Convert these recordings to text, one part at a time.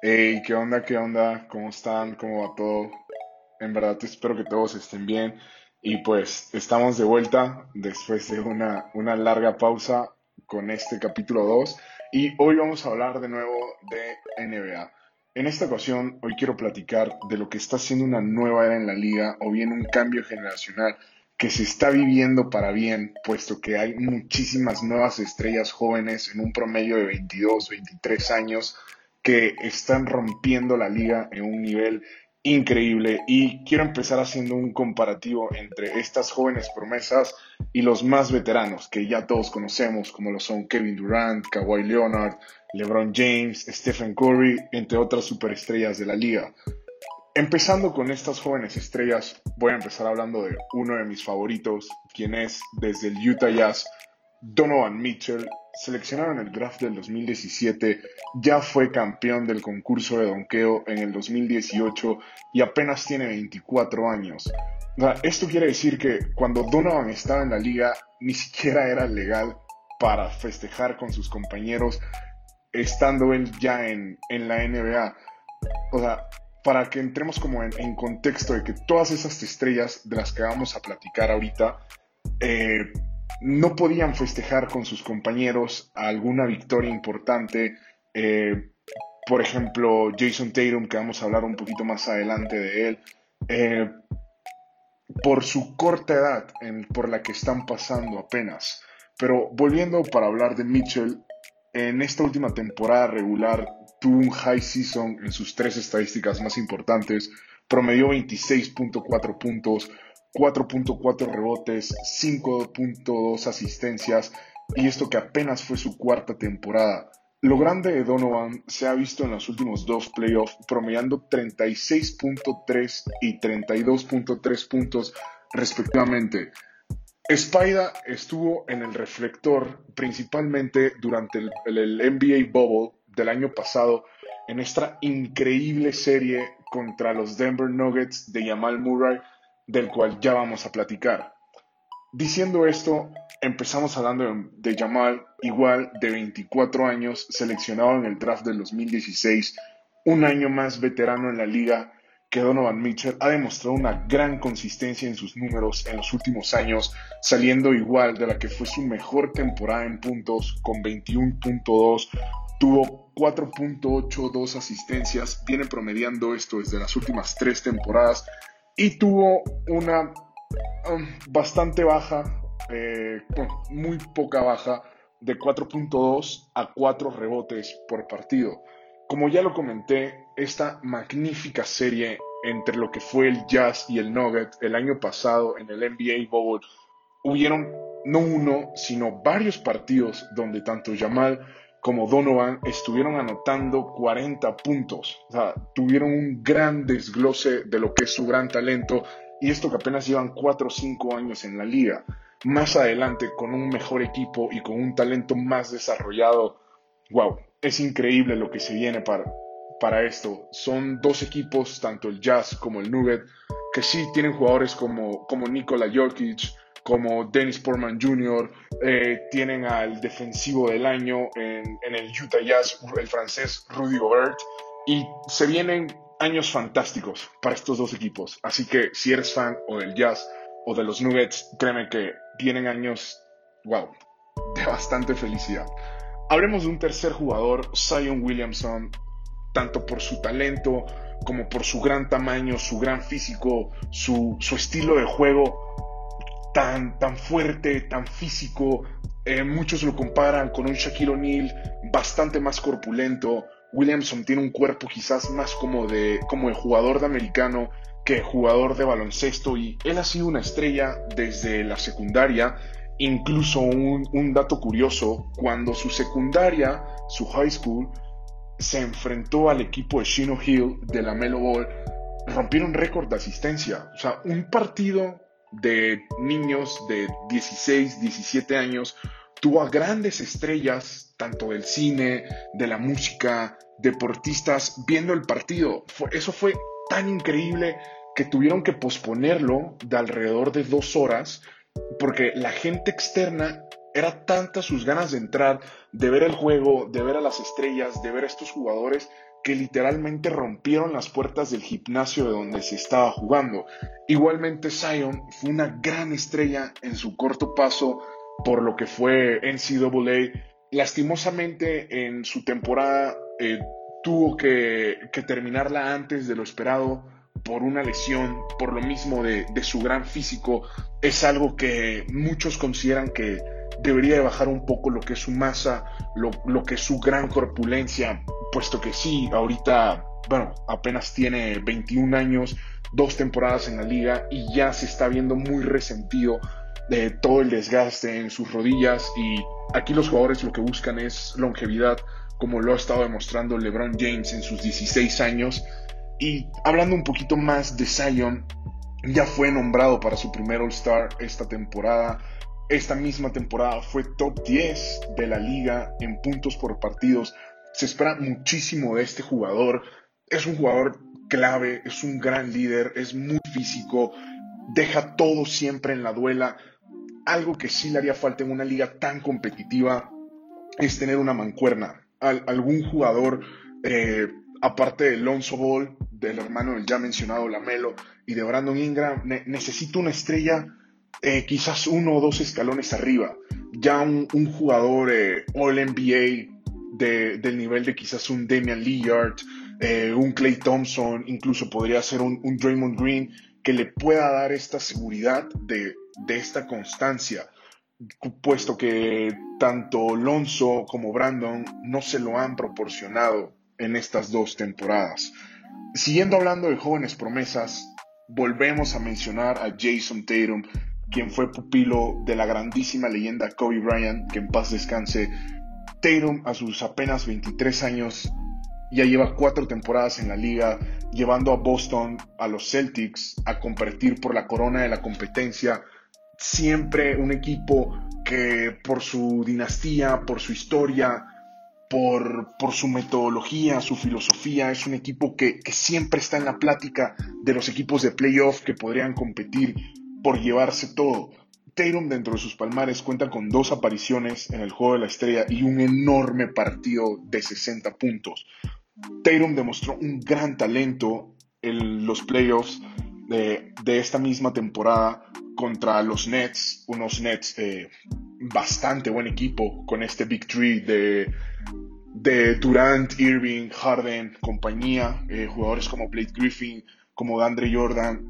Hey, ¿qué onda? ¿Qué onda? ¿Cómo están? ¿Cómo va todo? En verdad espero que todos estén bien. Y pues estamos de vuelta después de una, una larga pausa con este capítulo 2. Y hoy vamos a hablar de nuevo de NBA. En esta ocasión, hoy quiero platicar de lo que está siendo una nueva era en la liga o bien un cambio generacional que se está viviendo para bien, puesto que hay muchísimas nuevas estrellas jóvenes en un promedio de 22, 23 años que están rompiendo la liga en un nivel increíble y quiero empezar haciendo un comparativo entre estas jóvenes promesas y los más veteranos que ya todos conocemos como lo son Kevin Durant, Kawhi Leonard, LeBron James, Stephen Curry, entre otras superestrellas de la liga. Empezando con estas jóvenes estrellas, voy a empezar hablando de uno de mis favoritos, quien es desde el Utah Jazz, Donovan Mitchell, seleccionado en el draft del 2017, ya fue campeón del concurso de donkeo en el 2018 y apenas tiene 24 años. Esto quiere decir que cuando Donovan estaba en la liga, ni siquiera era legal para festejar con sus compañeros, estando él ya en, en la NBA. O sea, para que entremos como en, contexto de que todas esas estrellas de las que vamos a platicar ahorita eh, no podían festejar con sus compañeros alguna victoria importante. Eh, por ejemplo, Jason Tatum, que vamos a hablar un poquito más adelante de él, eh, por su corta edad por la que están pasando apenas. Pero volviendo para hablar de Mitchell, en esta última temporada regular tuvo un high season en sus tres estadísticas más importantes, promedió 26.4 puntos, 4.4 rebotes, 5.2 asistencias y esto que apenas fue su cuarta temporada. Lo grande de Donovan se ha visto en los últimos dos playoffs, promediando 36.3 y 32.3 puntos respectivamente. Spida estuvo en el reflector principalmente durante el, NBA Bubble del año pasado en esta increíble serie contra los Denver Nuggets de Jamal Murray, del cual ya vamos a platicar. Diciendo esto, empezamos hablando de, Jamal, igual de 24 años, seleccionado en el draft del 2016, un año más veterano en la liga que Donovan Mitchell, ha demostrado una gran consistencia en sus números en los últimos años, saliendo igual de la que fue su mejor temporada en puntos con 21.2, Tuvo 4.82 asistencias, viene promediando esto desde las últimas tres temporadas y tuvo una um, bastante baja, eh, muy poca baja, de 4.2 a 4 rebotes por partido. Como ya lo comenté, esta magnífica serie entre lo que fue el Jazz y el Nugget el año pasado en el NBA Bowl, hubieron no uno, sino varios partidos donde tanto Jamal como Donovan estuvieron anotando 40 puntos. O sea, tuvieron un gran desglose de lo que es su gran talento y esto que apenas llevan 4 o 5 años en la liga. Más adelante, con un mejor equipo y con un talento más desarrollado, wow, es increíble lo que se viene para, para esto. Son dos equipos, tanto el Jazz como el Nugget, que sí tienen jugadores como, como Nikola Jokic, como Dennis Portman Jr., eh, tienen al defensivo del año en, el Utah Jazz, el francés Rudy Gobert, y se vienen años fantásticos para estos dos equipos. Así que si eres fan o del Jazz o de los Nuggets, créeme que vienen años, wow, de bastante felicidad. Hablemos de un tercer jugador, Zion Williamson, tanto por su talento como por su gran tamaño, su gran físico, su, su estilo de juego tan, tan fuerte, tan físico. Eh, muchos lo comparan con un Shaquille O'Neal bastante más corpulento. Williamson tiene un cuerpo quizás más como de, como jugador de americano que jugador de baloncesto y él ha sido una estrella desde la secundaria. Incluso un, dato curioso, cuando su secundaria, su high school, se enfrentó al equipo de Shino Hill de la Melo Ball, rompieron récord de asistencia. O sea, un partido de niños de 16, 17 años, tuvo a grandes estrellas, tanto del cine, de la música, deportistas, viendo el partido. eso fue tan increíble que tuvieron que posponerlo de alrededor de dos horas, porque la gente externa era tanta sus ganas de entrar, de ver el juego, de ver a las estrellas, de ver a estos jugadores, que literalmente rompieron las puertas del gimnasio de donde se estaba jugando. Igualmente Zion fue una gran estrella en su corto paso por lo que fue NCAA. Lastimosamente en su temporada eh, tuvo que, terminarla antes de lo esperado por una lesión, por lo mismo de, su gran físico. Es algo que muchos consideran que debería de bajar un poco lo que es su masa, lo, lo que es su gran corpulencia, puesto que sí, ahorita, bueno, apenas tiene 21 años, dos temporadas en la liga y ya se está viendo muy resentido de todo el desgaste en sus rodillas y aquí los jugadores lo que buscan es longevidad, como lo ha estado demostrando LeBron James en sus 16 años. Y hablando un poquito más de Zion, ya fue nombrado para su primer All-Star esta temporada. Esta misma temporada fue top 10 de la liga en puntos por partidos. Se espera muchísimo de este jugador. Es un jugador clave, es un gran líder, es muy físico, deja todo siempre en la duela. Algo que sí le haría falta en una liga tan competitiva es tener una mancuerna. algún jugador, eh, aparte de Lonzo Ball, del hermano del ya mencionado Lamelo y de Brandon Ingram, necesita una estrella eh, quizás uno o dos escalones arriba. Ya un, jugador eh, All NBA del nivel de quizás un Damian Lillard, un Clay Thompson, incluso podría ser un, un Draymond Green, que le pueda dar esta seguridad de, esta constancia, puesto que tanto Alonso como Brandon no se lo han proporcionado en estas dos temporadas. Siguiendo hablando de jóvenes promesas, volvemos a mencionar a Jason Tatum, quien fue pupilo de la grandísima leyenda Kobe Bryant, que en paz descanse. Tatum, a sus apenas 23 años, ya lleva cuatro temporadas en la liga, llevando a Boston, a los Celtics, a competir por la corona de la competencia. Siempre un equipo que por su dinastía, por su historia, por, por su metodología, su filosofía, es un equipo que, que siempre está en la plática de los equipos de playoff que podrían competir por llevarse todo. Tatum dentro de sus palmares cuenta con dos apariciones en el juego de la estrella y un enorme partido de 60 puntos. Tatum demostró un gran talento en los playoffs de, esta misma temporada contra los Nets, unos Nets eh, bastante buen equipo con este Big Tree de, de Durant, Irving, Harden, compañía, eh, jugadores como Blake Griffin, como Dandre Jordan,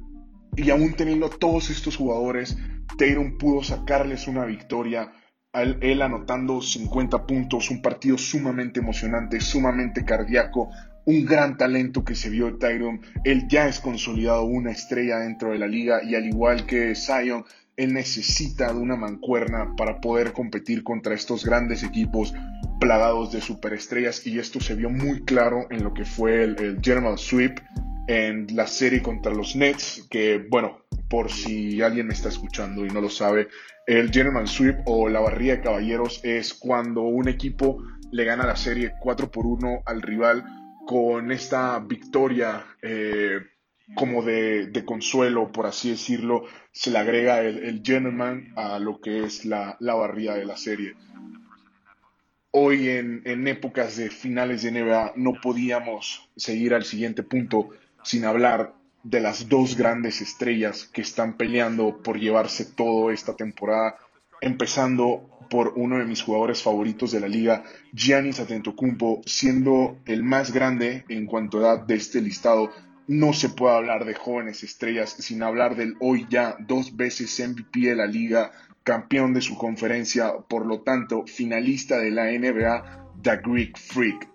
y aún teniendo todos estos jugadores, Tatum pudo sacarles una victoria él anotando 50 puntos, un partido sumamente emocionante, sumamente cardíaco, un gran talento que se vio Tyron. Él ya es consolidado una estrella dentro de la liga y al igual que Zion, él necesita de una mancuerna para poder competir contra estos grandes equipos plagados de superestrellas y esto se vio muy claro en lo que fue el, el General Sweep en la serie contra los Nets, que bueno, por si alguien me está escuchando y no lo sabe, el General Sweep o la barría de caballeros es cuando un equipo le gana la serie 4 por 1 al rival con esta victoria eh, como de, consuelo, por así decirlo, se le agrega el, el gentleman a lo que es la, la barría de la serie. Hoy en, en épocas de finales de NBA no podíamos seguir al siguiente punto sin hablar de las dos grandes estrellas que están peleando por llevarse todo esta temporada, empezando por uno de mis jugadores favoritos de la liga, Giannis Antetokounmpo, siendo el más grande en cuanto a edad de este listado. No se puede hablar de jóvenes estrellas sin hablar del hoy ya dos veces MVP de la liga, campeón de su conferencia, por lo tanto finalista de la NBA, The Greek Freak.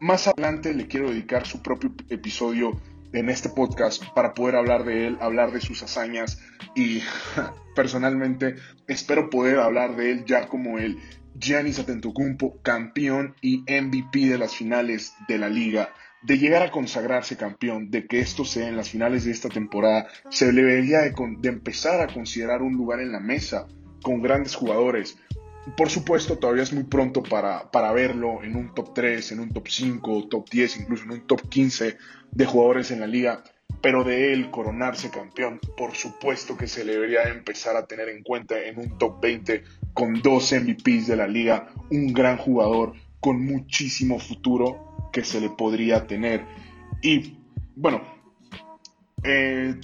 Más adelante le quiero dedicar su propio episodio en este podcast para poder hablar de él, hablar de sus hazañas y personalmente espero poder hablar de él ya como el Giannis Antetokounmpo, campeón y MVP de las finales de la liga. De llegar a consagrarse campeón, de que esto sea en las finales de esta temporada, se debería de, de empezar a considerar un lugar en la mesa con grandes jugadores, por supuesto, todavía es muy pronto para, para, verlo en un top 3, en un top 5, top 10, incluso en un top 15 de jugadores en la liga, pero de él coronarse campeón, por supuesto que se le debería empezar a tener en cuenta en un top 20 con dos MVPs de la liga, un gran jugador con muchísimo futuro que se le podría tener. Y bueno, eh,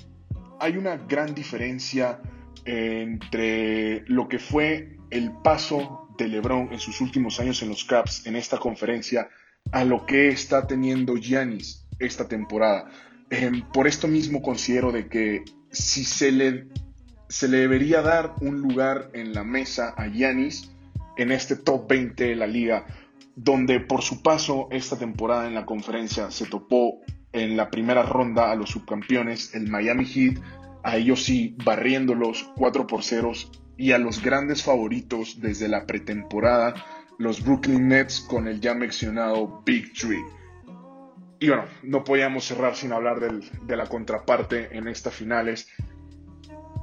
hay una gran diferencia entre lo que fue el paso de LeBron en sus últimos años en los Caps en esta conferencia a lo que está teniendo Giannis esta temporada. Em, por esto mismo considero de que si se le, se le debería dar un lugar en la mesa a Giannis en este top 20 de la liga, donde por su paso esta temporada en la conferencia se topó en la primera ronda a los subcampeones, el Miami Heat, a ellos sí barriéndolos 4 por 0 y a los grandes favoritos desde la pretemporada, los Brooklyn Nets con el ya mencionado Big Tree. Y bueno, no podíamos cerrar sin hablar de la contraparte en estas finales.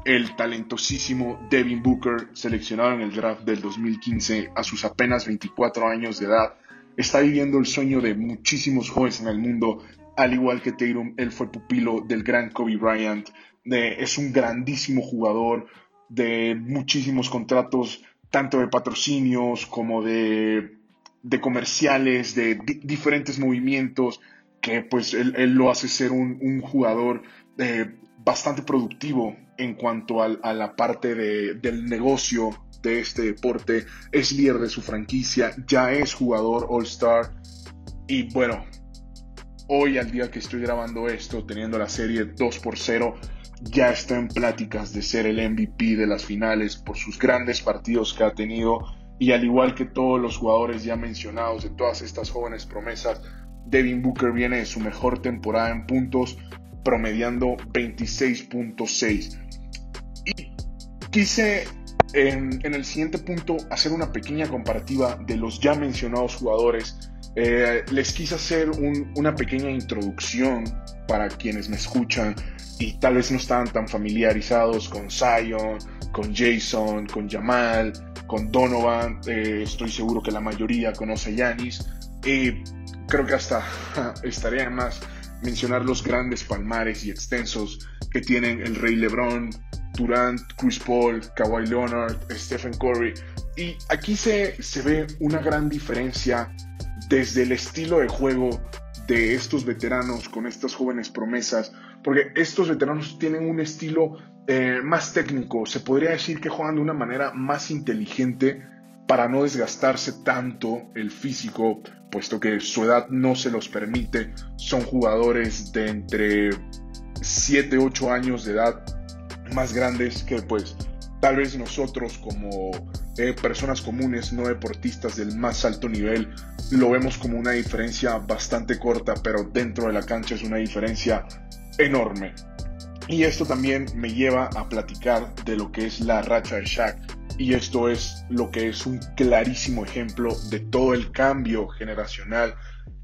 El talentosísimo Devin Booker, seleccionado en el draft del 2015 a sus apenas 24 años de edad, está viviendo el sueño de muchísimos jóvenes en el mundo. Al igual que Tatum, él fue pupilo del gran Kobe Bryant. es un grandísimo jugador, de muchísimos contratos, tanto de patrocinios como de, de comerciales, de diferentes movimientos, que pues él, lo hace ser un, jugador eh, bastante productivo en cuanto a, la parte del negocio de este deporte, es líder de su franquicia, ya es jugador All-Star. Y bueno, hoy al día que estoy grabando esto, teniendo la serie 2 por 0, ya está en pláticas de ser el MVP de las finales por sus grandes partidos que ha tenido. Y al igual que todos los jugadores ya mencionados de todas estas jóvenes promesas, Devin Booker viene de su mejor temporada en puntos, promediando 26.6. Y quise en, el siguiente punto hacer una pequeña comparativa de los ya mencionados jugadores. Eh, les quise hacer una pequeña introducción para quienes me escuchan y tal vez no estaban tan familiarizados con Zion, con Jason, con Jamal, con Donovan. Eh, estoy seguro que la mayoría conoce a Yanis. Eh, creo que hasta estaría más mencionar los grandes palmares y extensos que tienen el Rey LeBron, Durant, Chris Paul, Kawhi Leonard, Stephen Curry. Y aquí se, se ve una gran diferencia desde el estilo de juego de estos veteranos con estas jóvenes promesas, porque estos veteranos tienen un estilo eh, más técnico, se podría decir que juegan de una manera más inteligente para no desgastarse tanto el físico, puesto que su edad no se los permite, son jugadores de entre 7, 8 años de edad más grandes que pues tal vez nosotros como eh, personas comunes, no deportistas del más alto nivel, lo vemos como una diferencia bastante corta, pero dentro de la cancha es una diferencia enorme. Y esto también me lleva a platicar de lo que es la racha de Shaq. Y esto es lo que es un clarísimo ejemplo de todo el cambio generacional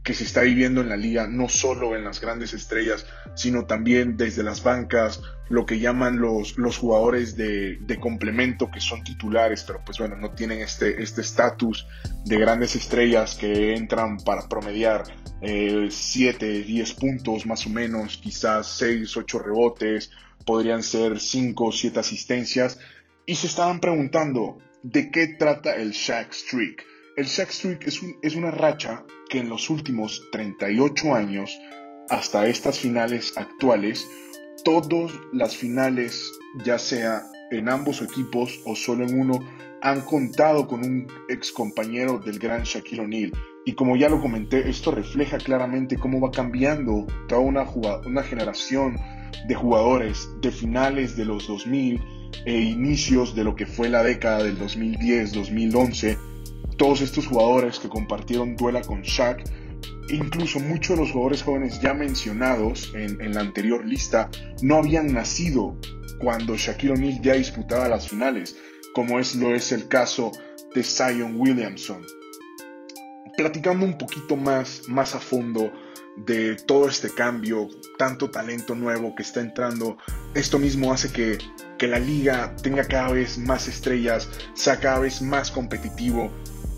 que se está viviendo en la liga, no solo en las grandes estrellas, sino también desde las bancas, lo que llaman los, los jugadores de, complemento que son titulares, pero pues bueno, no tienen este estatus de grandes estrellas que entran para promediar 7, eh, 10 puntos más o menos, quizás 6, 8 rebotes, podrían ser 5 o 7 asistencias, y se estaban preguntando, ¿de qué trata el Shaq Streak? El Shaq Streak es, es una racha que en los últimos 38 años, hasta estas finales actuales, todas las finales, ya sea en ambos equipos o solo en uno, han contado con un ex compañero del gran Shaquille O'Neal. Y como ya lo comenté, esto refleja claramente cómo va cambiando toda una, una generación de jugadores de finales de los 2000 e inicios de lo que fue la década del 2010-2011 todos estos jugadores que compartieron duela con Shaq, incluso muchos de los jugadores jóvenes ya mencionados en, la anterior lista, no habían nacido cuando Shaquille O'Neal ya disputaba las finales, como es, lo es el caso de Zion Williamson. Platicando un poquito más, más a fondo de todo este cambio, tanto talento nuevo que está entrando, esto mismo hace que, que la liga tenga cada vez más estrellas, sea cada vez más competitivo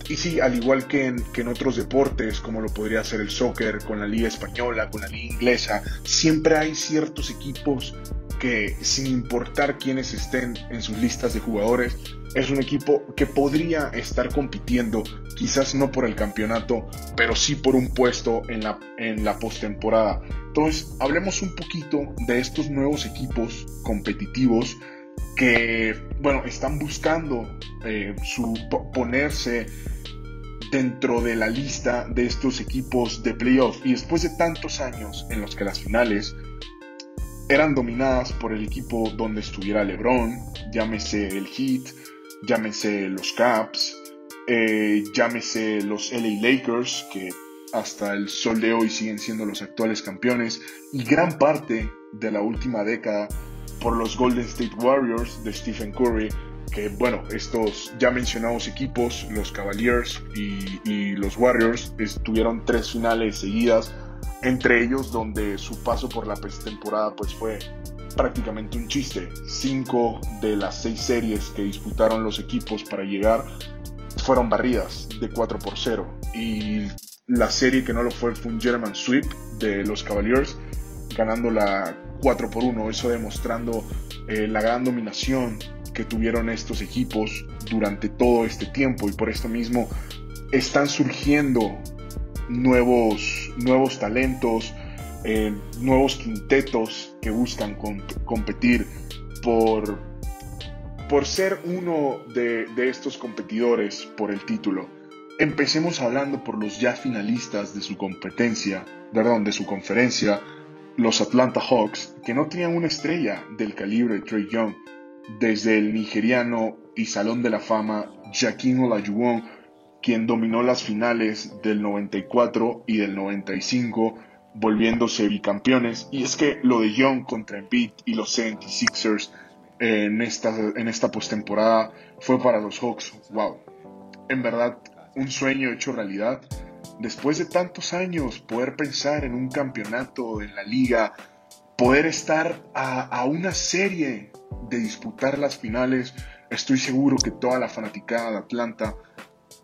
y sí, al igual que en, que en, otros deportes, como lo podría ser el soccer, con la liga española, con la liga inglesa, siempre hay ciertos equipos que sin importar quiénes estén en sus listas de jugadores, es un equipo que podría estar compitiendo, quizás no por el campeonato, pero sí por un puesto en la, en la postemporada. Entonces, hablemos un poquito de estos nuevos equipos competitivos que, bueno, están buscando eh, su, ponerse dentro de la lista de estos equipos de playoff. Y después de tantos años en los que las finales eran dominadas por el equipo donde estuviera LeBron, llámese el Heat, llámese los Caps, eh, llámese los LA Lakers, que hasta el sol de hoy siguen siendo los actuales campeones, y gran parte de la última década por los Golden State Warriors de Stephen Curry, que bueno, estos ya mencionados equipos, los Cavaliers y, los Warriors, tuvieron tres finales seguidas entre ellos donde su paso por la temporada pues fue prácticamente un chiste. Cinco de las seis series que disputaron los equipos para llegar fueron barridas de 4 por 0 y la serie que no lo fue fue un German sweep de los Cavaliers ganando la 4 por 1 eso demostrando eh, la gran dominación que tuvieron estos equipos durante todo este tiempo y por esto mismo están surgiendo nuevos, nuevos talentos, eh, nuevos quintetos que buscan competir por, por ser uno de, estos competidores por el título. Empecemos hablando por los ya finalistas de su competencia, perdón, de su conferencia, los Atlanta Hawks, que no tenían una estrella del calibre de Trey Young, desde el nigeriano y Salón de la Fama Jaquín Olajuwon quien dominó las finales del 94 y del 95, volviéndose bicampeones. Y es que lo de Young contra Embiid y los 76ers en esta, en esta postemporada fue para los Hawks, wow, en verdad un sueño hecho realidad. Después de tantos años, poder pensar en un campeonato en la liga, poder estar a, a una serie de disputar las finales, estoy seguro que toda la fanaticada de Atlanta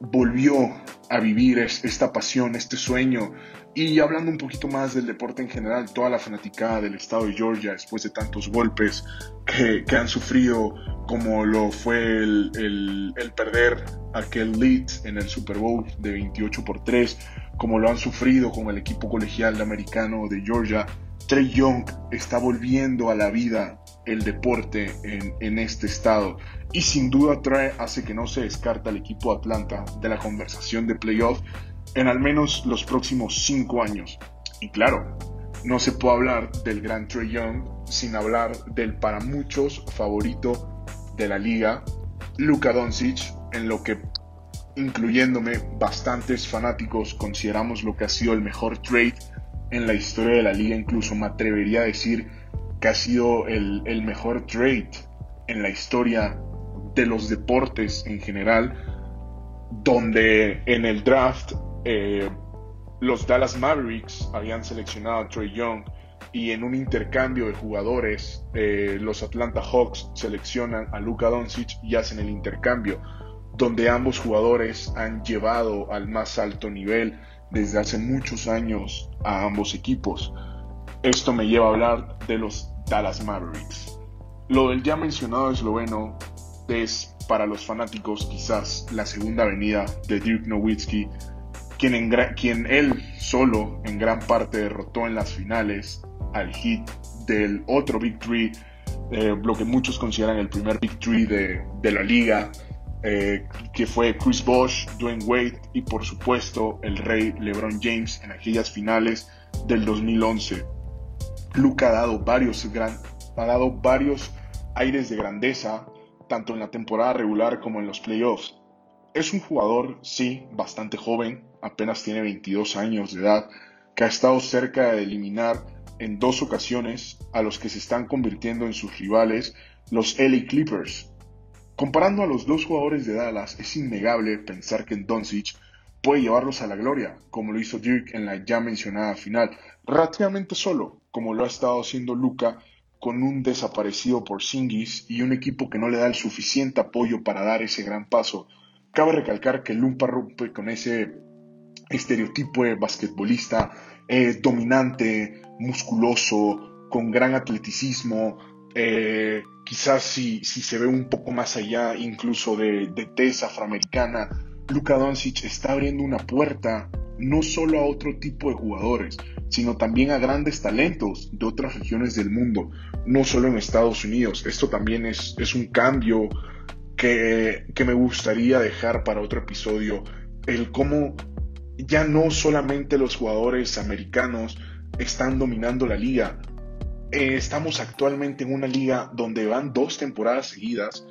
volvió a vivir esta pasión, este sueño. Y hablando un poquito más del deporte en general, toda la fanaticada del estado de Georgia, después de tantos golpes que, han sufrido, como lo fue el, perder aquel lead en el Super Bowl de 28 por 3, como lo han sufrido con el equipo colegial americano de Georgia, Trey Young está volviendo a la vida el deporte en, en este estado y sin duda trae, hace que no se descarta el equipo Atlanta de la conversación de playoff en al menos los próximos cinco años. Y claro, no se puede hablar del gran Trey Young sin hablar del para muchos favorito de la liga, Luka Doncic, en lo que incluyéndome bastantes fanáticos consideramos lo que ha sido el mejor trade en la historia de la liga, incluso me atrevería a decir que ha sido el, el mejor trade en la historia de los deportes en general, donde en el draft eh, los Dallas Mavericks habían seleccionado a Trey Young y en un intercambio de jugadores eh, los Atlanta Hawks seleccionan a Luka Doncic y hacen el intercambio, donde ambos jugadores han llevado al más alto nivel desde hace muchos años a ambos equipos. Esto me lleva a hablar de los Dallas Mavericks. Lo del ya mencionado esloveno es para los fanáticos quizás la segunda venida de Dirk Nowitzki, quien, quien él solo en gran parte derrotó en las finales al hit del otro Big Three, eh, lo que muchos consideran el primer Big Three de, la liga, eh, que fue Chris Bosh, Dwayne Wade y por supuesto el rey LeBron James en aquellas finales del 2011. Luca ha dado varios, gran, ha dado varios aires de grandeza tanto en la temporada regular como en los playoffs. Es un jugador, sí, bastante joven, apenas tiene 22 años de edad, que ha estado cerca de eliminar en dos ocasiones a los que se están convirtiendo en sus rivales, los LA Clippers. Comparando a los dos jugadores de Dallas, es innegable pensar que Doncic puede llevarlos a la gloria, como lo hizo Dirk en la ya mencionada final, relativamente solo, como lo ha estado haciendo Luca con un desaparecido por Singis y un equipo que no le da el suficiente apoyo para dar ese gran paso. cabe recalcar que Lumpa rompe con ese estereotipo de basquetbolista eh, dominante, musculoso, con gran atleticismo, eh, quizás si, si, se ve un poco más allá incluso de, de tez afroamericana, Luka Doncic está abriendo una puerta no solo a otro tipo de jugadores, sino también a grandes talentos de otras regiones del mundo, no solo en Estados Unidos. Esto también es, es un cambio que, que me gustaría dejar para otro episodio, el cómo ya no solamente los jugadores americanos están dominando la liga, eh, estamos actualmente en una liga donde van dos temporadas seguidas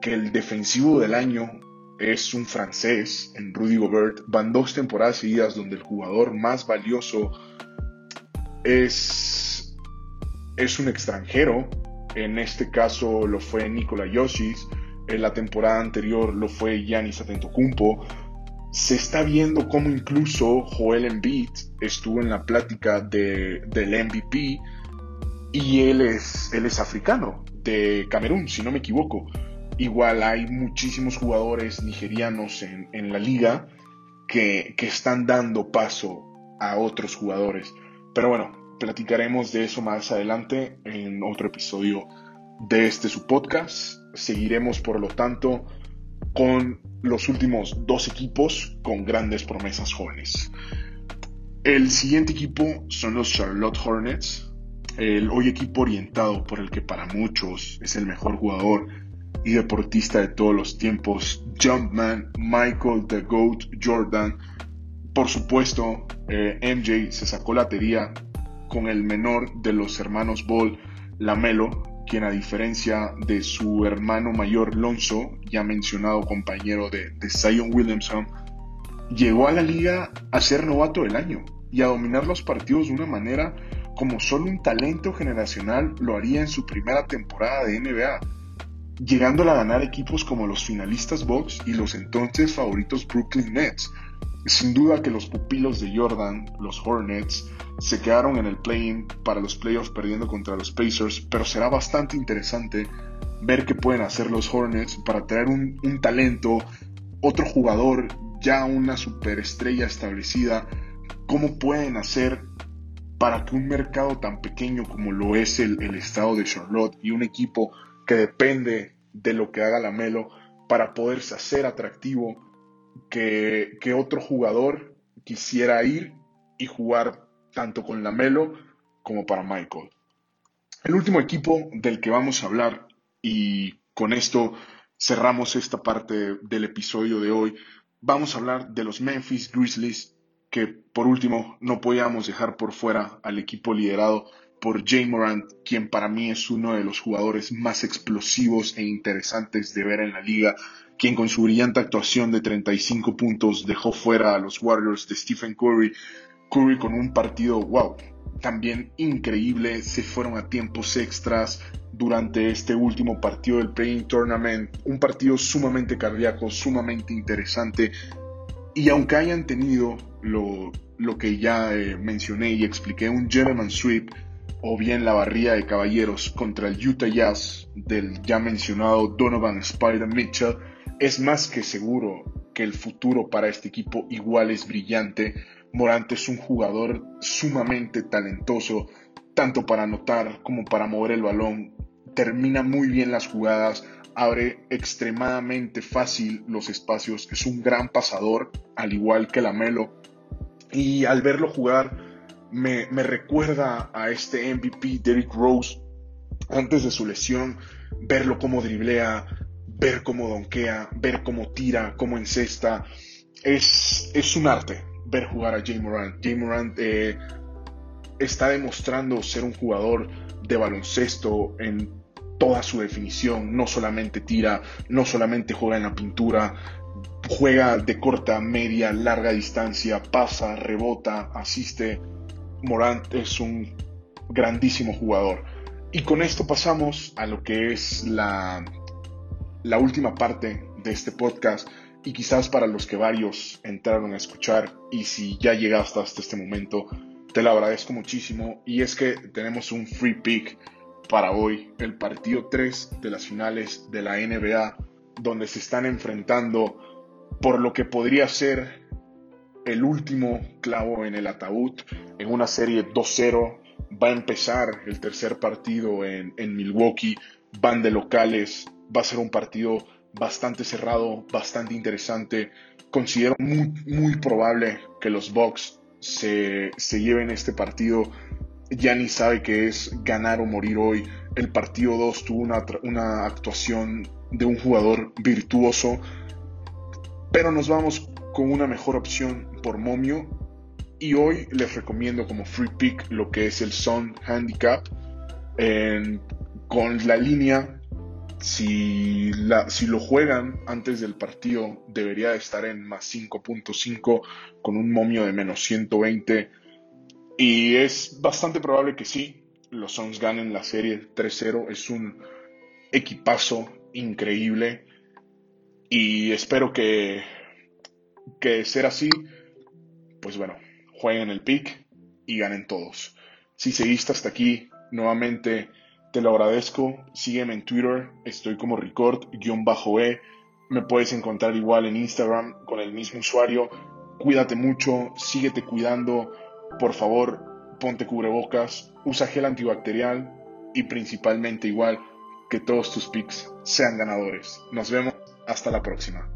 que el defensivo del año es un francés, en Rudy Gobert. Van dos temporadas seguidas donde el jugador más valioso es, es un extranjero. En este caso lo fue Nikola Yoshis. En la temporada anterior lo fue Giannis Atentocumpo. Se está viendo cómo incluso Joel Embiid estuvo en la plática de, del MVP y él es, él es africano, de Camerún, si no me equivoco. Igual hay muchísimos jugadores nigerianos en, la liga que, están dando paso a otros jugadores. Pero bueno, platicaremos de eso más adelante en otro episodio de este su podcast. Seguiremos, por lo tanto, con los últimos dos equipos con grandes promesas jóvenes. El siguiente equipo son los Charlotte Hornets, el hoy equipo orientado por el que para muchos es el mejor jugador y deportista de todos los tiempos, Jumpman, Michael The Goat Jordan. Por supuesto, eh, MJ se sacó la teoría con el menor de los hermanos Ball, Lamelo, quien a diferencia de su hermano mayor Lonzo, ya mencionado compañero de, de Zion Williamson, llegó a la liga a ser novato del año y a dominar los partidos de una manera como solo un talento generacional lo haría en su primera temporada de NBA llegando a ganar equipos como los finalistas Bucks y los entonces favoritos Brooklyn Nets. Sin duda que los pupilos de Jordan, los Hornets, se quedaron en el play-in para los playoffs perdiendo contra los Pacers, pero será bastante interesante ver qué pueden hacer los Hornets para traer un, un talento, otro jugador, ya una superestrella establecida, cómo pueden hacer para que un mercado tan pequeño como lo es el, el estado de Charlotte y un equipo que depende de lo que haga la Melo para poderse hacer atractivo, que, que otro jugador quisiera ir y jugar tanto con la Melo como para Michael. El último equipo del que vamos a hablar, y con esto cerramos esta parte del episodio de hoy, vamos a hablar de los Memphis Grizzlies, que por último no podíamos dejar por fuera al equipo liderado por Jay Morant, quien para mí es uno de los jugadores más explosivos e interesantes de ver en la liga, quien con su brillante actuación de 35 puntos dejó fuera a los Warriors de Stephen Curry. Curry con un partido, wow, también increíble, se fueron a tiempos extras durante este último partido del Playing Tournament, un partido sumamente cardíaco, sumamente interesante, y aunque hayan tenido lo, lo que ya eh, mencioné y expliqué, un gentleman sweep, o bien la barría de caballeros contra el Utah Jazz del ya mencionado Donovan Spider Mitchell, es más que seguro que el futuro para este equipo igual es brillante. Morant es un jugador sumamente talentoso, tanto para anotar como para mover el balón. Termina muy bien las jugadas, abre extremadamente fácil los espacios, es un gran pasador, al igual que Lamelo. Y al verlo jugar, me, recuerda a este MVP Derrick Rose antes de su lesión, verlo como driblea, ver cómo donkea, ver cómo tira, cómo encesta. Es, es un arte ver jugar a Jay Morant. Jay Morant eh, está demostrando ser un jugador de baloncesto en toda su definición. No solamente tira, no solamente juega en la pintura, juega de corta, media, larga distancia, pasa, rebota, asiste Morant es un grandísimo jugador. Y con esto pasamos a lo que es la, la última parte de este podcast y quizás para los que varios entraron a escuchar y si ya llegaste hasta este momento, te lo agradezco muchísimo y es que tenemos un free pick para hoy, el partido 3 de las finales de la NBA, donde se están enfrentando por lo que podría ser el último clavo en el ataúd en una serie 2-0. Va a empezar el tercer partido en, en Milwaukee, van de locales, va a ser un partido bastante cerrado, bastante interesante. Considero muy, muy probable que los Bucks se, se lleven este partido. Ni sabe que es ganar o morir hoy. El partido 2 tuvo una, una actuación de un jugador virtuoso, pero nos vamos con una mejor opción por momio. Y hoy les recomiendo como free pick lo que es el Sun Handicap. con la línea si, la, si lo juegan antes del partido, debería estar en más 5.5 con un momio de menos 120. Y es bastante probable que sí, los Suns ganen la serie 3-0. Es un equipazo increíble. Y espero que, que ser así, pues bueno, jueguen el pick y ganen todos. Si seguiste hasta aquí, nuevamente te lo agradezco. Sígueme en Twitter. Estoy como record-e. Me puedes encontrar igual en Instagram con el mismo usuario. Cuídate mucho. Síguete cuidando. Por favor, ponte cubrebocas. Usa gel antibacterial. Y principalmente igual que todos tus picks sean ganadores. Nos vemos. Hasta la próxima.